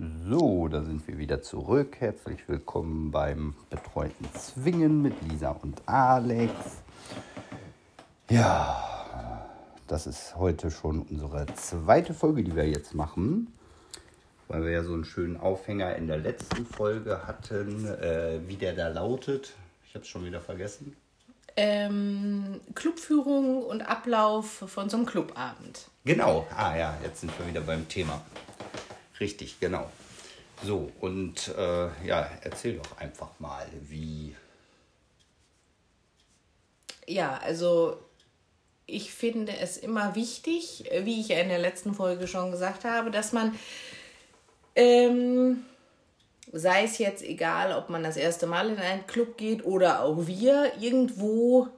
So, da sind wir wieder zurück. Herzlich willkommen beim betreuten Zwingen mit Lisa und Alex. Ja, das ist heute schon unsere zweite Folge, die wir jetzt machen, weil wir ja so einen schönen Aufhänger in der letzten Folge hatten, äh, wie der da lautet. Ich habe es schon wieder vergessen. Ähm, Clubführung und Ablauf von so einem Clubabend. Genau, ah ja, jetzt sind wir wieder beim Thema. Richtig, genau. So, und äh, ja, erzähl doch einfach mal, wie. Ja, also ich finde es immer wichtig, wie ich ja in der letzten Folge schon gesagt habe, dass man, ähm, sei es jetzt egal, ob man das erste Mal in einen Club geht oder auch wir, irgendwo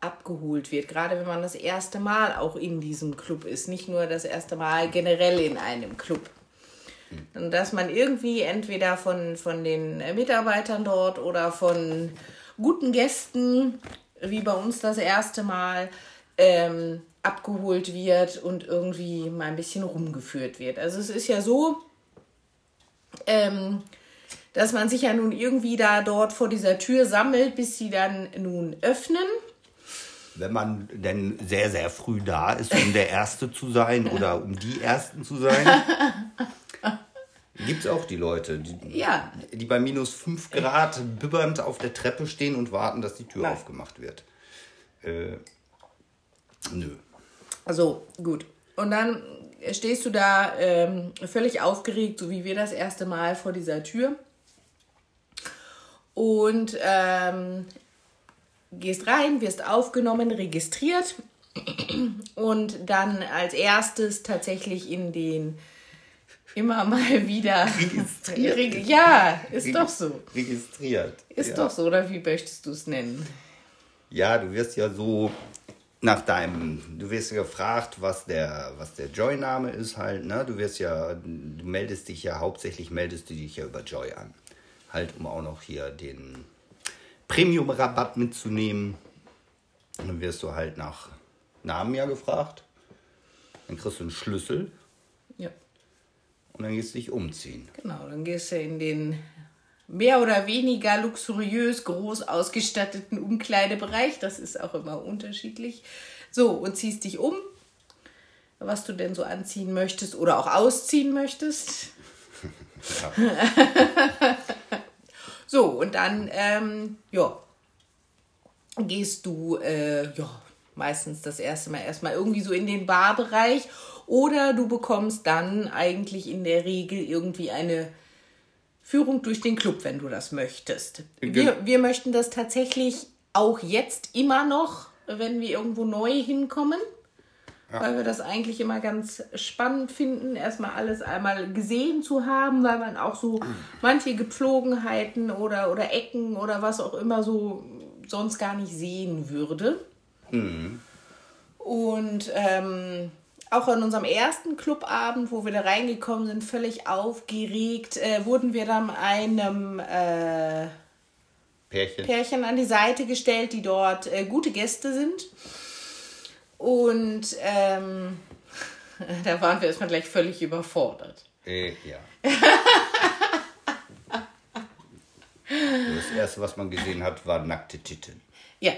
abgeholt wird, gerade wenn man das erste Mal auch in diesem Club ist, nicht nur das erste Mal generell in einem Club. Und dass man irgendwie entweder von, von den Mitarbeitern dort oder von guten Gästen, wie bei uns das erste Mal, ähm, abgeholt wird und irgendwie mal ein bisschen rumgeführt wird. Also es ist ja so, ähm, dass man sich ja nun irgendwie da dort vor dieser Tür sammelt, bis sie dann nun öffnen. Wenn man denn sehr, sehr früh da ist, um der Erste zu sein oder um die Ersten zu sein. Gibt es auch die Leute, die, Ja. die bei minus 5 Grad bibbernd auf der Treppe stehen und warten, dass die Tür Nein. aufgemacht wird. Äh, nö. Also gut. Und dann stehst du da ähm, völlig aufgeregt, so wie wir das erste Mal vor dieser Tür. Und ähm, gehst rein, wirst aufgenommen, registriert und dann als erstes tatsächlich in den immer mal wieder Registriert? Reg- Ja, ist doch so. Registriert. Ist ja. doch so, oder wie möchtest du es nennen? Ja, du wirst ja so nach deinem, du wirst ja gefragt, was der, was der Joy-Name ist halt, ne? Du wirst ja, du meldest dich ja, hauptsächlich meldest du dich ja über Joy an. Halt, um auch noch hier den Premium-Rabatt mitzunehmen. Und dann wirst du halt nach Namen ja gefragt. Dann kriegst du einen Schlüssel und dann gehst du dich umziehen. genau. Dann gehst du in den mehr oder weniger luxuriös groß ausgestatteten Umkleidebereich. Das ist auch immer unterschiedlich. So, und ziehst dich um, was du denn so anziehen möchtest oder auch ausziehen möchtest. So, und dann, ähm, ja, gehst du, äh, ja, meistens das erste Mal erstmal irgendwie so in den Barbereich oder du bekommst dann eigentlich in der Regel irgendwie eine Führung durch den Club, wenn du das möchtest. Wir, wir möchten das tatsächlich auch jetzt immer noch, wenn wir irgendwo neu hinkommen. Weil wir das eigentlich immer ganz spannend finden, erstmal alles einmal gesehen zu haben, weil man auch so manche Gepflogenheiten oder, oder Ecken oder was auch immer so sonst gar nicht sehen würde. Und ähm, auch an unserem ersten Clubabend, wo wir da reingekommen sind, völlig aufgeregt, äh, wurden wir dann einem äh, Pärchen. Pärchen an die Seite gestellt, die dort äh, gute Gäste sind. Und ähm, da waren wir erstmal gleich völlig überfordert. Äh, ja. das erste, was man gesehen hat, war nackte Titten. Ja,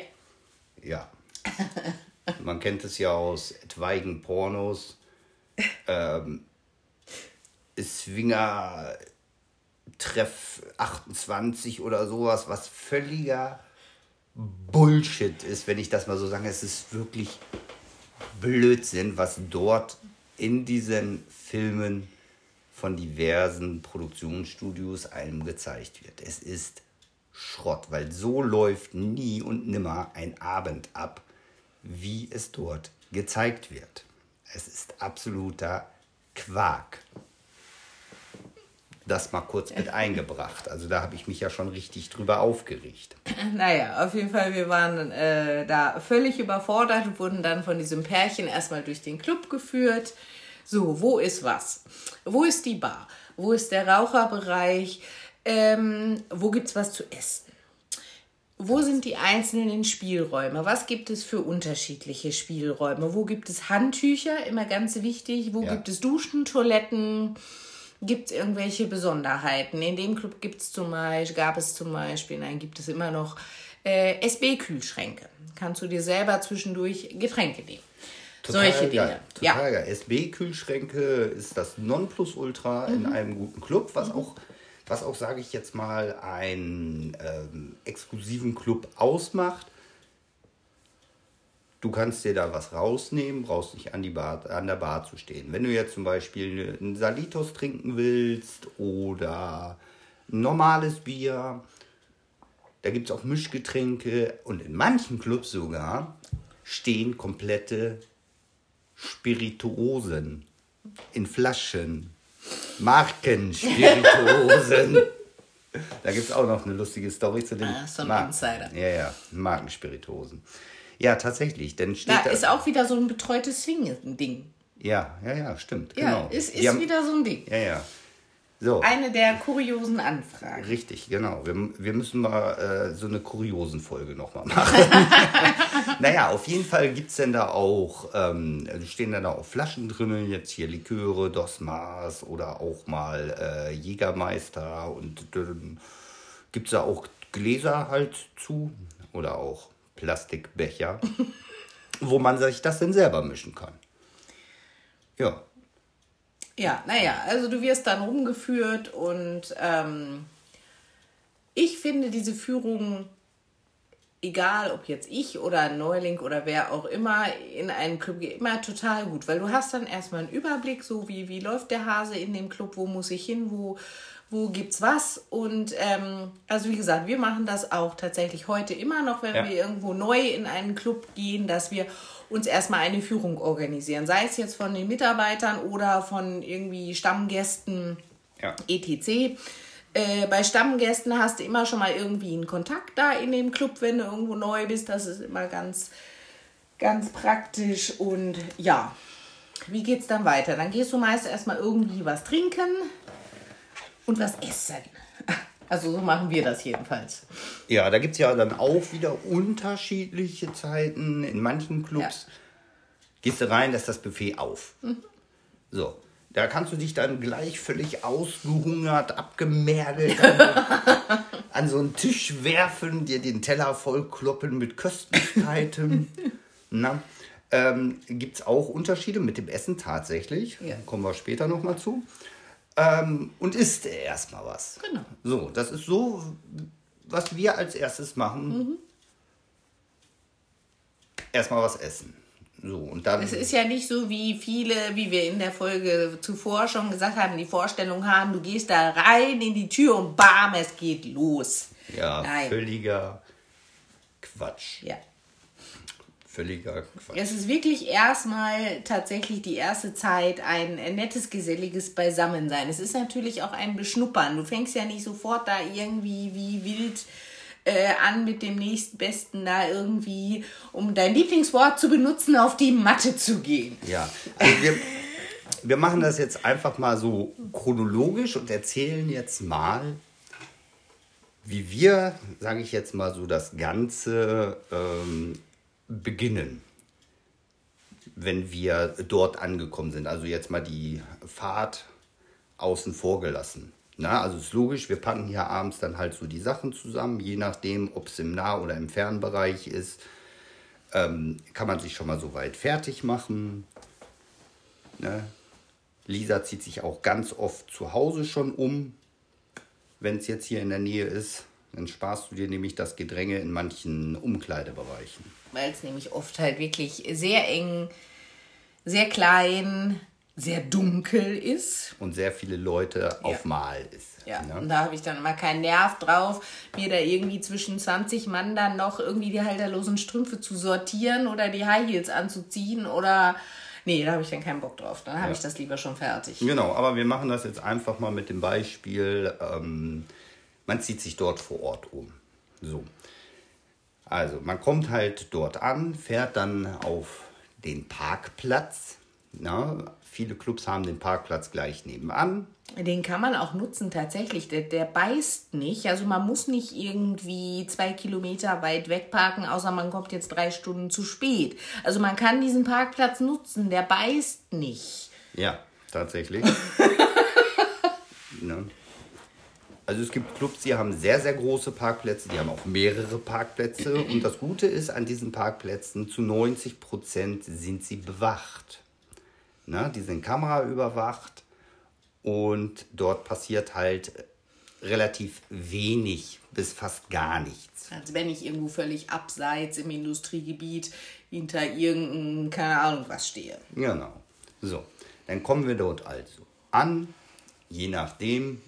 Ja. Man kennt es ja aus etwaigen Pornos. Ähm, Swinger Treff 28 oder sowas, was völliger Bullshit ist, wenn ich das mal so sage. Es ist wirklich Blödsinn, was dort in diesen Filmen von diversen Produktionsstudios einem gezeigt wird. Es ist Schrott, weil so läuft nie und nimmer ein Abend ab, wie es dort gezeigt wird. Es ist absoluter Quark. Das mal kurz mit eingebracht. Also da habe ich mich ja schon richtig drüber aufgeregt. naja, auf jeden Fall, wir waren äh, da völlig überfordert und wurden dann von diesem Pärchen erstmal durch den Club geführt. So, wo ist was? Wo ist die Bar? Wo ist der Raucherbereich? Ähm, wo gibt's was zu essen? Wo sind die einzelnen Spielräume? Was gibt es für unterschiedliche Spielräume? Wo gibt es Handtücher? Immer ganz wichtig. Wo Ja. gibt es Duschen, Toiletten? Gibt es irgendwelche Besonderheiten? In dem Club gibt's zum Beispiel, gab es zum Beispiel, nein, gibt es immer noch äh, SB-Kühlschränke. Kannst du dir selber zwischendurch Getränke nehmen. Total Solche Dinge. Geil. Total geil. SB-Kühlschränke ist das Nonplusultra in Mhm. einem guten Club, was auch, was auch sage ich jetzt mal, einen ähm, exklusiven Club ausmacht. Du kannst dir da was rausnehmen, brauchst nicht an, die Bar, an der Bar zu stehen. Wenn du jetzt zum Beispiel einen Salitos trinken willst oder ein normales Bier, da gibt es auch Mischgetränke und in manchen Clubs sogar stehen komplette Spirituosen in Flaschen. Markenspirituosen. da gibt es auch noch eine lustige Story zu den Ah, so ein Mar- Insider. Ja, ja, Markenspirituosen. Ja, tatsächlich, denn steht Da da. ist auch wieder so ein betreutes Swing-Ding. ja, ja, ja, stimmt. Ja, genau. ist, ist haben- wieder so ein Ding. Ja, ja. So. Eine der kuriosen Anfragen. Richtig, genau. Wir, wir müssen mal äh, so eine kuriosen Folge nochmal machen. naja, auf jeden Fall gibt es denn da auch, ähm, also stehen dann da auch Flaschen drin, jetzt hier Liköre, Dosmas oder auch mal äh, Jägermeister und dann gibt es da auch Gläser halt zu oder auch Plastikbecher, wo man sich das dann selber mischen kann. Ja, Ja, naja, also du wirst dann rumgeführt und ähm, ich finde diese Führung, egal ob jetzt ich oder ein Neuling oder wer auch immer in einen Club geht, immer total gut, weil du hast dann erstmal einen Überblick, so wie, wie läuft der Hase in dem Club, wo muss ich hin, wo, wo gibt's was und ähm, also wie gesagt, wir machen das auch tatsächlich heute immer noch, wenn Ja. wir irgendwo neu in einen Club gehen, dass wir uns erstmal eine Führung organisieren, sei es jetzt von den Mitarbeitern oder von irgendwie Stammgästen ja. etc. Äh, bei Stammgästen hast du immer schon mal irgendwie einen Kontakt da in dem Club, wenn du irgendwo neu bist. Das ist immer ganz, ganz praktisch. Und ja, wie geht's dann weiter? Dann gehst du meist erstmal irgendwie was trinken und was essen. Also so machen wir das jedenfalls. Ja, da gibt es ja dann auch wieder unterschiedliche Zeiten. In manchen Clubs gehst du rein, lässt das Buffet auf. So, da kannst du dich dann gleich völlig ausgehungert, abgemergelt an, an so einen Tisch werfen, dir den Teller vollkloppen mit Köstlichkeiten. Na, ähm, gibt es auch Unterschiede mit dem Essen tatsächlich. Ja. Kommen wir später nochmal zu. Ähm, und isst erstmal was. Genau. So, das ist so, was wir als erstes machen. Erstmal was essen. So, und dann. Es ist ja nicht so, wie viele, wie wir in der Folge zuvor schon gesagt haben, die Vorstellung haben, du gehst da rein in die Tür und bam, es geht los. ja, Nein. völliger Quatsch. Ja. Völliger Quatsch. Es ist wirklich erstmal tatsächlich die erste Zeit ein nettes, geselliges Beisammensein. Es ist natürlich auch ein Beschnuppern. Du fängst ja nicht sofort da irgendwie wie wild äh, an mit dem nächstbesten da irgendwie, um dein Lieblingswort zu benutzen, auf die Matte zu gehen. Ja, also wir, wir machen das jetzt einfach mal so chronologisch und erzählen jetzt mal, wie wir, sage ich jetzt mal so, das Ganze ähm, beginnen, wenn wir dort angekommen sind. Also jetzt mal die Fahrt außen vor gelassen. Na, also ist logisch, wir packen hier abends dann halt so die Sachen zusammen, je nachdem, ob es im Nah- oder im Fernbereich ist, ähm, kann man sich schon mal so weit fertig machen. Ne? Lisa zieht sich auch ganz oft zu Hause schon um, wenn es jetzt hier in der Nähe ist. Dann sparst du dir nämlich das Gedränge in manchen Umkleidebereichen. weil es nämlich oft halt wirklich sehr eng, sehr klein, sehr dunkel ist. Und sehr viele Leute auf Mal ist. Ja, ne? und da habe ich dann immer keinen Nerv drauf, mir da irgendwie zwischen 20 Mann dann noch irgendwie die halterlosen Strümpfe zu sortieren oder die High Heels anzuziehen oder. Nee, da habe ich dann keinen Bock drauf. Dann habe Ja. ich das lieber schon fertig. Genau, aber wir machen das jetzt einfach mal mit dem Beispiel, ähm, man zieht sich dort vor Ort um. So. Also, man kommt halt dort an, fährt dann auf den Parkplatz. Na, viele Clubs haben den Parkplatz gleich nebenan. Den kann man auch nutzen tatsächlich. Der, der beißt nicht. Also man muss nicht irgendwie zwei Kilometer weit wegparken, außer man kommt jetzt drei Stunden zu spät. Also man kann diesen Parkplatz nutzen. Der beißt nicht. Ja, tatsächlich. Ne? Also es gibt Clubs, die haben sehr, sehr große Parkplätze, die haben auch mehrere Parkplätze. Und das Gute ist an diesen Parkplätzen, zu 90 Prozent sind sie bewacht. Ne? Die sind kameraüberwacht und dort passiert halt relativ wenig bis fast gar nichts. Als wenn ich irgendwo völlig abseits im Industriegebiet hinter irgendeinem, keine Ahnung was stehe. Genau. So, dann kommen wir dort also an, je nachdem.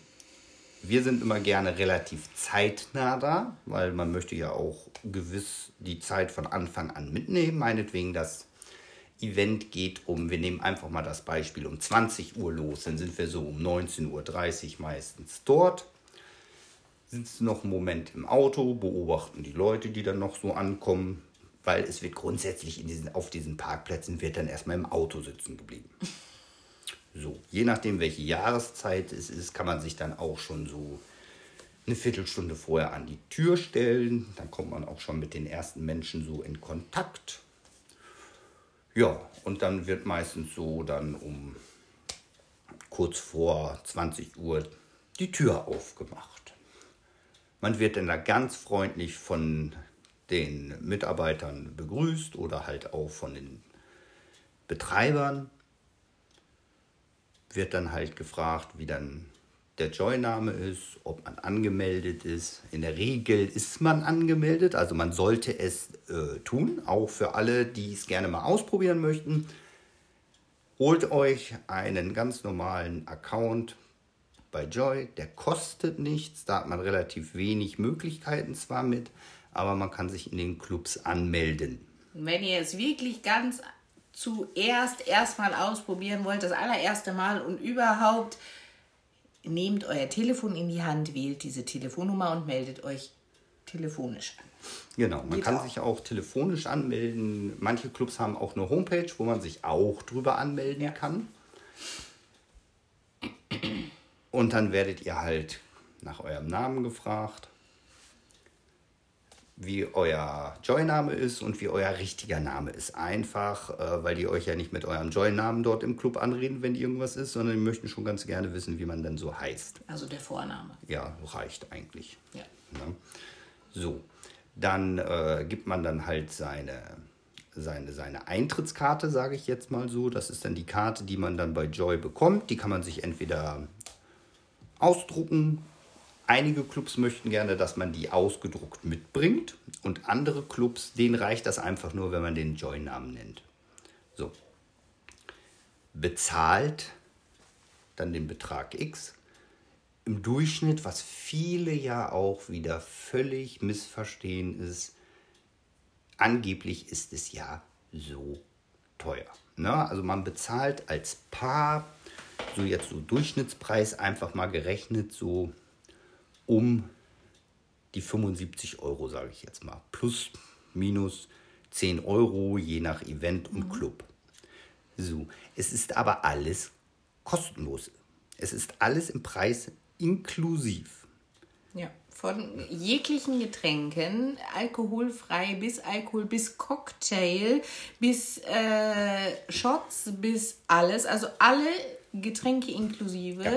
Wir sind immer gerne relativ zeitnah da, weil man möchte ja auch gewiss die Zeit von Anfang an mitnehmen. Meinetwegen das Event geht um, wir nehmen einfach mal das Beispiel, um 20 Uhr los, dann sind wir so um 19.30 Uhr meistens dort sitzen noch einen Moment im Auto, beobachten die Leute, die dann noch so ankommen, weil es wird grundsätzlich in diesen, auf diesen Parkplätzen wird dann erstmal im Auto sitzen geblieben. So, je nachdem, welche Jahreszeit es ist, kann man sich dann auch schon so eine Viertelstunde vorher an die Tür stellen. Dann kommt man auch schon mit den ersten Menschen so in Kontakt. Ja, und dann wird meistens so dann um kurz vor 20 Uhr die Tür aufgemacht. Man wird dann da ganz freundlich von den Mitarbeitern begrüßt oder halt auch von den Betreibern. Wird dann halt gefragt, wie dann der Joy-Name ist, ob man angemeldet ist. In der Regel ist man angemeldet, also man sollte es äh, tun, auch für alle, die es gerne mal ausprobieren möchten. Holt euch einen ganz normalen Account bei Joy, der kostet nichts, da hat man relativ wenig Möglichkeiten zwar mit, aber man kann sich in den Clubs anmelden. Wenn ihr es wirklich ganz zuerst erstmal ausprobieren wollt, das allererste Mal und überhaupt, nehmt euer Telefon in die Hand, wählt diese Telefonnummer und meldet euch telefonisch an. Genau, man Geht kann auch. sich auch telefonisch anmelden. Manche Clubs haben auch eine Homepage, wo man sich auch drüber anmelden kann. Und dann werdet ihr halt nach eurem Namen gefragt, wie euer Joy-Name ist und wie euer richtiger Name ist. Einfach, äh, weil die euch ja nicht mit eurem Joy-Namen dort im Club anreden, wenn irgendwas ist, sondern die möchten schon ganz gerne wissen, wie man denn so heißt. Also der Vorname. Ja, reicht eigentlich. Ja. Ne? So, dann äh, gibt man dann halt seine, seine, seine Eintrittskarte, sage ich jetzt mal so. Das ist dann die Karte, die man dann bei Joy bekommt. Die kann man sich entweder ausdrucken. Einige Clubs möchten gerne, dass man die ausgedruckt mitbringt. Und andere Clubs, denen reicht das einfach nur, wenn man den Joy-Namen nennt. So. Bezahlt dann den Betrag X im Durchschnitt, was viele ja auch wieder völlig missverstehen, ist, angeblich ist es ja so teuer. Ne? Also man bezahlt als Paar, so jetzt so Durchschnittspreis einfach mal gerechnet, so um die 75 Euro, sage ich jetzt mal. Plus, minus 10 Euro, je nach Event und Club. So, es ist aber alles kostenlos. Es ist alles im Preis inklusiv. Ja. Von jeglichen Getränken, alkoholfrei bis Alkohol, bis Cocktail, bis äh, Shots, bis alles. Also alle Getränke inklusive, Ja.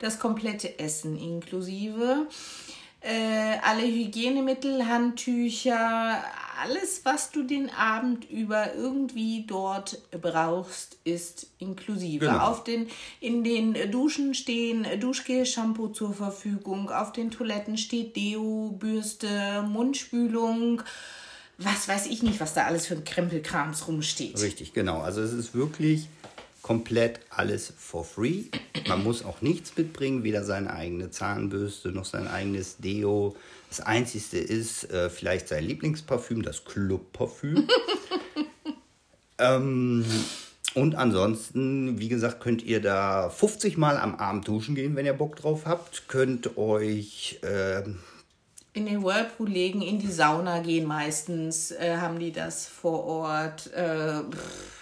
das komplette Essen inklusive. Äh, alle Hygienemittel, Handtücher, alles, was du den Abend über irgendwie dort brauchst, ist inklusive. Genau. Auf den, in den Duschen stehen Duschgel, Shampoo zur Verfügung. Auf den Toiletten steht Deo, Bürste, Mundspülung. Was weiß ich nicht, was da alles für ein Krempelkrams rumsteht. Richtig, genau. Also es ist wirklich komplett alles for free. Man muss auch nichts mitbringen, weder seine eigene Zahnbürste noch sein eigenes Deo. Das Einzige ist äh, vielleicht sein Lieblingsparfüm, das Club-Parfüm. ähm, und ansonsten, wie gesagt, könnt ihr da 50 Mal am Abend duschen gehen, wenn ihr Bock drauf habt. Könnt euch ähm, In den Whirlpool legen, in die Sauna gehen meistens, äh, haben die das vor Ort. Äh, pff,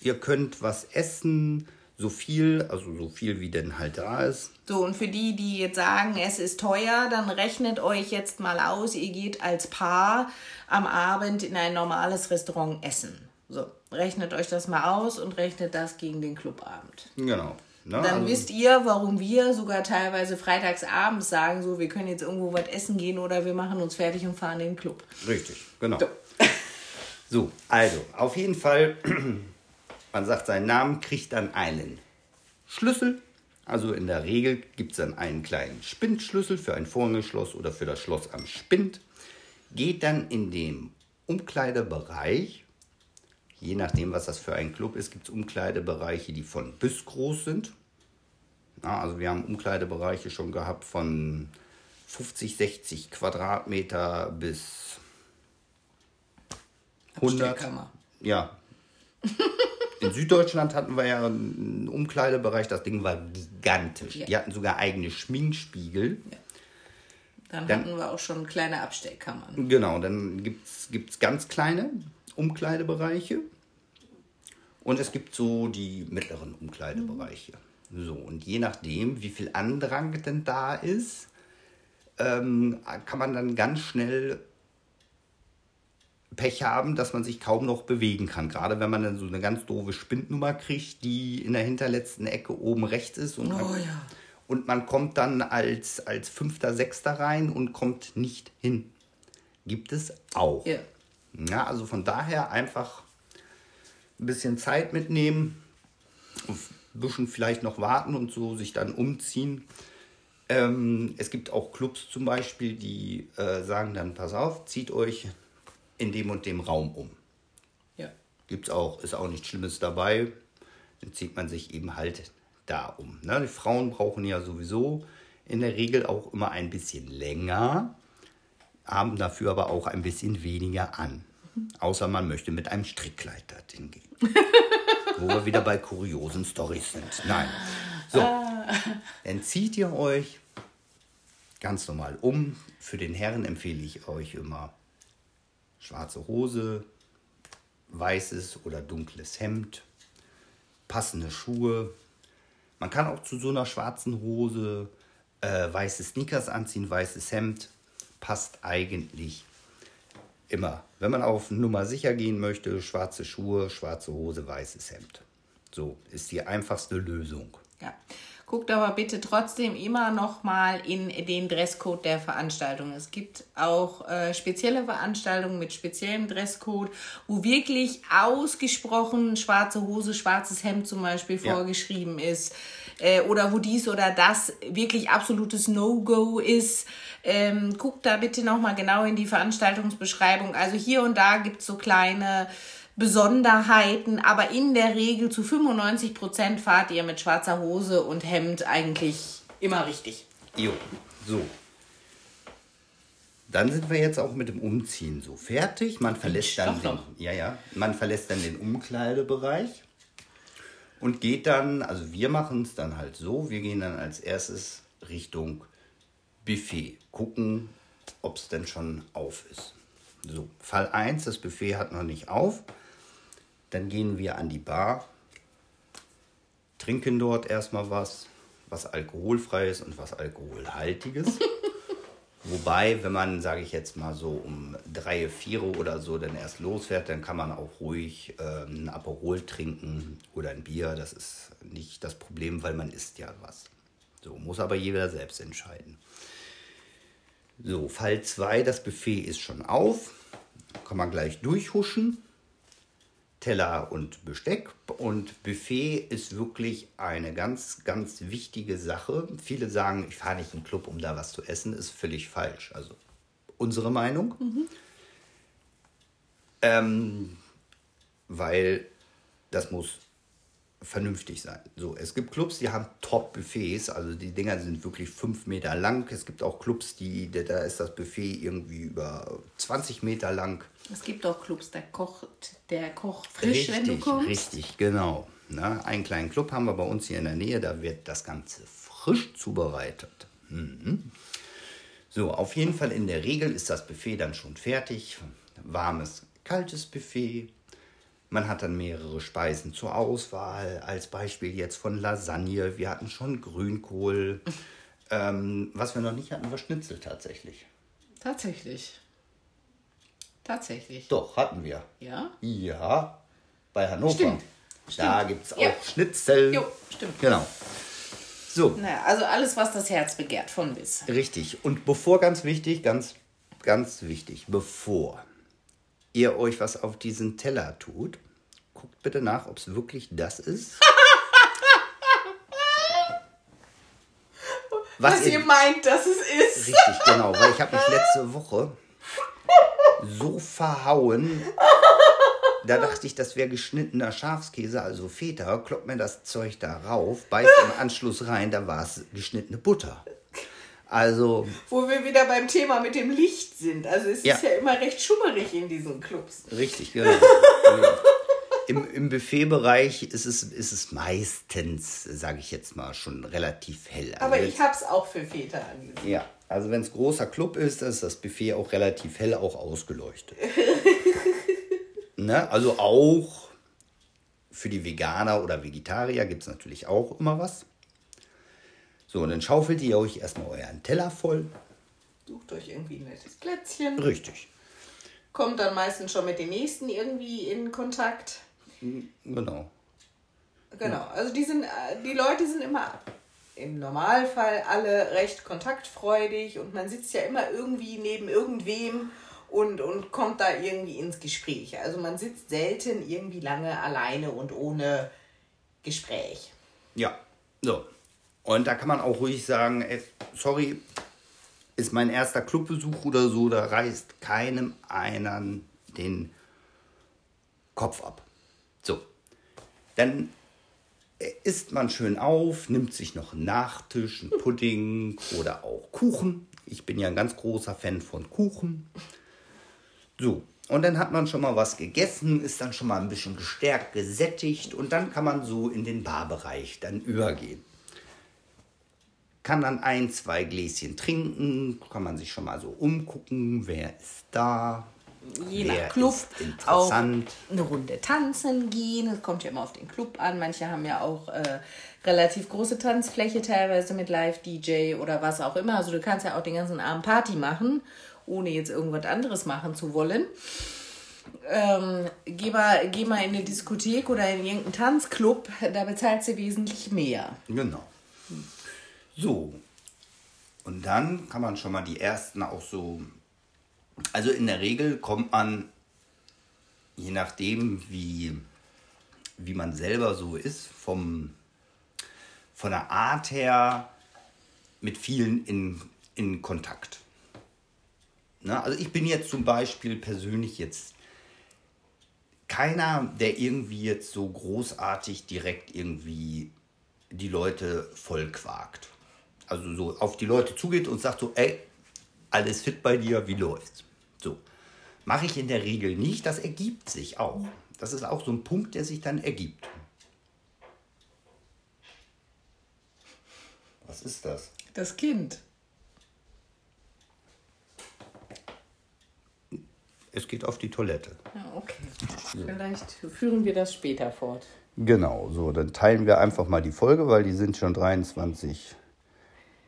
Ihr könnt was essen, so viel, also so viel wie denn halt da ist. So, und für die, die jetzt sagen, es ist teuer, dann rechnet euch jetzt mal aus, ihr geht als Paar am Abend in ein normales Restaurant essen. So, rechnet euch das mal aus und rechnet das gegen den Clubabend. Genau. Ne? Dann Also- wisst ihr, warum wir sogar teilweise freitags abends sagen, so, wir können jetzt irgendwo was essen gehen oder wir machen uns fertig und fahren in den Club. Richtig, genau. So. So, also, auf jeden Fall, man sagt seinen Namen, kriegt dann einen Schlüssel. Also in der Regel gibt es dann einen kleinen Spindschlüssel für ein Vorhängeschloss oder für das Schloss am Spind. Geht dann in den Umkleidebereich. Je nachdem, was das für ein Club ist, gibt es Umkleidebereiche, die von bis groß sind. Ja, also wir haben Umkleidebereiche schon gehabt von 50, 60 Quadratmeter bis 100. Abstellkammer. Ja. In Süddeutschland hatten wir ja einen Umkleidebereich, das Ding war gigantisch. Ja. Die hatten sogar eigene Schminkspiegel. Dann, Dann- hatten wir auch schon kleine Abstellkammern. Genau, dann gibt es ganz kleine Umkleidebereiche. Und es gibt so die mittleren Umkleidebereiche. So, und je nachdem, wie viel Andrang denn da ist, ähm, kann man dann ganz schnell Pech haben, dass man sich kaum noch bewegen kann. Gerade wenn man dann so eine ganz doofe Spindnummer kriegt, die in der hinterletzten Ecke oben rechts ist. Und, Oh man, ja. und man kommt dann als, als Fünfter, Sechster rein und kommt nicht hin. Gibt es auch. Ja. Ja, also von daher einfach ein bisschen Zeit mitnehmen, ein bisschen vielleicht noch warten und so sich dann umziehen. Ähm, es gibt auch Clubs zum Beispiel, die äh, sagen dann, pass auf, zieht euch in dem und dem Raum um. Ja. Gibt's auch, ist auch nichts Schlimmes dabei. Dann zieht man sich eben halt da um. Ne? Die Frauen brauchen ja sowieso in der Regel auch immer ein bisschen länger, haben dafür aber auch ein bisschen weniger an. Außer man möchte mit einem Strickkleid dorthin gehen. Wo wir wieder bei kuriosen Storys sind. Nein. So, dann zieht ihr euch ganz normal um. Für den Herren empfehle ich euch immer schwarze Hose, weißes oder dunkles Hemd, passende Schuhe. Man kann auch zu so einer schwarzen Hose äh, weiße Sneakers anziehen, weißes Hemd. Passt eigentlich immer. Wenn man auf Nummer sicher gehen möchte, schwarze Schuhe, schwarze Hose, weißes Hemd. So ist die einfachste Lösung. Ja. Guckt aber bitte trotzdem immer noch mal in den Dresscode der Veranstaltung. Es gibt auch äh, spezielle Veranstaltungen mit speziellem Dresscode, wo wirklich ausgesprochen schwarze Hose, schwarzes Hemd zum Beispiel Ja. vorgeschrieben ist. Äh, oder wo dies oder das wirklich absolutes No-Go ist. Ähm, guckt da bitte noch mal genau in die Veranstaltungsbeschreibung. Also hier und da gibt es so kleine Besonderheiten, aber in der Regel zu 95 Prozent fahrt ihr mit schwarzer Hose und Hemd eigentlich immer richtig. Jo, so. Dann sind wir jetzt auch mit dem Umziehen so fertig. Man verlässt dann den, ja, ja, man verlässt dann den Umkleidebereich und geht dann, also wir machen es dann halt so, wir gehen dann als erstes Richtung Buffet, gucken, ob es denn schon auf ist. So, Fall 1, das Buffet hat noch nicht auf. Dann gehen wir an die Bar, trinken dort erstmal was, was alkoholfrei ist und was alkoholhaltiges. Wobei, wenn man, sage ich jetzt mal so um drei, vier oder so dann erst losfährt, dann kann man auch ruhig ähm, ein Aperol trinken oder ein Bier. Das ist nicht das Problem, weil man isst ja was. So, muss aber jeder selbst entscheiden. So, Fall 2, das Buffet ist schon auf. Kann man gleich durchhuschen. Teller und Besteck. Und Buffet ist wirklich eine ganz, ganz wichtige Sache. Viele sagen, ich fahre nicht in den Club, um da was zu essen. Ist völlig falsch. Also unsere Meinung. Ähm, weil das muss vernünftig sein. So, es gibt Clubs, die haben Top-Buffets, also die Dinger sind wirklich fünf Meter lang. Es gibt auch Clubs, die, da ist das Buffet irgendwie über 20 Meter lang. Es gibt auch Clubs, da kocht der Koch frisch, wenn du kommst. Richtig, genau. Na, einen kleinen Club haben wir bei uns hier in der Nähe, da wird das Ganze frisch zubereitet. Mhm. So, auf jeden Fall in der Regel ist das Buffet dann schon fertig. Warmes, kaltes Buffet. Man hat dann mehrere Speisen zur Auswahl. Als Beispiel jetzt von Lasagne. Wir hatten schon Grünkohl. ähm, was wir noch nicht hatten, war Schnitzel tatsächlich. Tatsächlich. Tatsächlich. Doch, hatten wir. Ja? Ja, bei Hannover. Stimmt. Da gibt es auch Ja. Schnitzel. Jo, stimmt. Genau. So, Naja, also alles, was das Herz begehrt von Biss. richtig. Und bevor, ganz wichtig, ganz, ganz wichtig, bevor ihr euch was auf diesen Teller tut, guckt bitte nach, ob es wirklich das ist. Was, ihr meint, dass es ist. Richtig, genau, weil ich habe mich letzte Woche so verhauen. Da dachte ich, das wäre geschnittener Schafskäse, also Feta. Kloppt mir das Zeug da rauf, beißt im Anschluss rein, da war es geschnittene Butter. Also, Wo wir wieder beim Thema mit dem Licht sind. Also es Ja. ist ja immer recht schummerig in diesen Clubs. richtig, genau. Im, Im Buffetbereich ist es, ist es meistens, sage ich jetzt mal, schon relativ hell. Also Aber ich hab's auch für Väter angesehen. Ja, also wenn es großer Club ist, ist das Buffet auch relativ hell auch ausgeleuchtet. ne? Also auch für die Veganer oder Vegetarier gibt es natürlich auch immer was. So, und dann schaufelt ihr euch erstmal euren Teller voll. Sucht euch irgendwie ein nettes Plätzchen. Richtig. Kommt dann meistens schon mit den nächsten irgendwie in Kontakt. Genau. Genau, also die, sind, äh, die Leute sind immer im Normalfall alle recht kontaktfreudig und man sitzt ja immer irgendwie neben irgendwem und, und kommt da irgendwie ins Gespräch. Also man sitzt selten irgendwie lange alleine und ohne Gespräch. Ja, so. Und da kann man auch ruhig sagen, ey, sorry, ist mein erster Clubbesuch oder so, da reißt keinem einen den Kopf ab. So. Dann isst man schön auf, nimmt sich noch einen Nachtisch, einen Pudding oder auch Kuchen. Ich bin ja ein ganz großer Fan von Kuchen. So, und dann hat man schon mal was gegessen, ist dann schon mal ein bisschen gestärkt, gesättigt und dann kann man so in den Barbereich dann übergehen. Kann dann ein, zwei Gläschen trinken, kann man sich schon mal so umgucken, wer ist da, Je wer nach Club auch interessant. eine Runde tanzen gehen. Es kommt ja immer auf den Club an. Manche haben ja auch äh, relativ große Tanzfläche, teilweise mit Live-DJ oder was auch immer. Also du kannst ja auch den ganzen Abend Party machen, ohne jetzt irgendwas anderes machen zu wollen. Ähm, geh, mal, geh mal in eine Diskothek oder in irgendeinen Tanzclub, da bezahlst du wesentlich mehr. Genau. So. Und dann kann man schon mal die ersten auch so. Also in der Regel kommt man, je nachdem, wie, wie man selber so ist, vom, von der Art her mit vielen in, in Kontakt. Na, also ich bin jetzt zum Beispiel persönlich jetzt keiner, der irgendwie jetzt so großartig direkt irgendwie die Leute vollquakt. Also so auf die Leute zugeht und sagt so, ey, alles fit bei dir, wie läuft's? So. Mache ich in der Regel nicht, das ergibt sich auch. Das ist auch so ein Punkt, der sich dann ergibt. Was ist das? Das Kind. Es geht auf die Toilette. Ja, okay. Vielleicht führen wir das später fort. Genau, so, dann teilen wir einfach mal die Folge, weil die sind schon 23,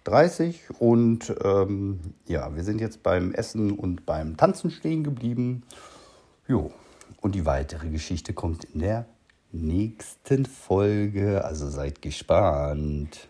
30 und ähm, ja, wir sind jetzt beim Essen und beim Tanzen stehen geblieben. Jo, und die weitere Geschichte kommt in der nächsten Folge, also seid gespannt.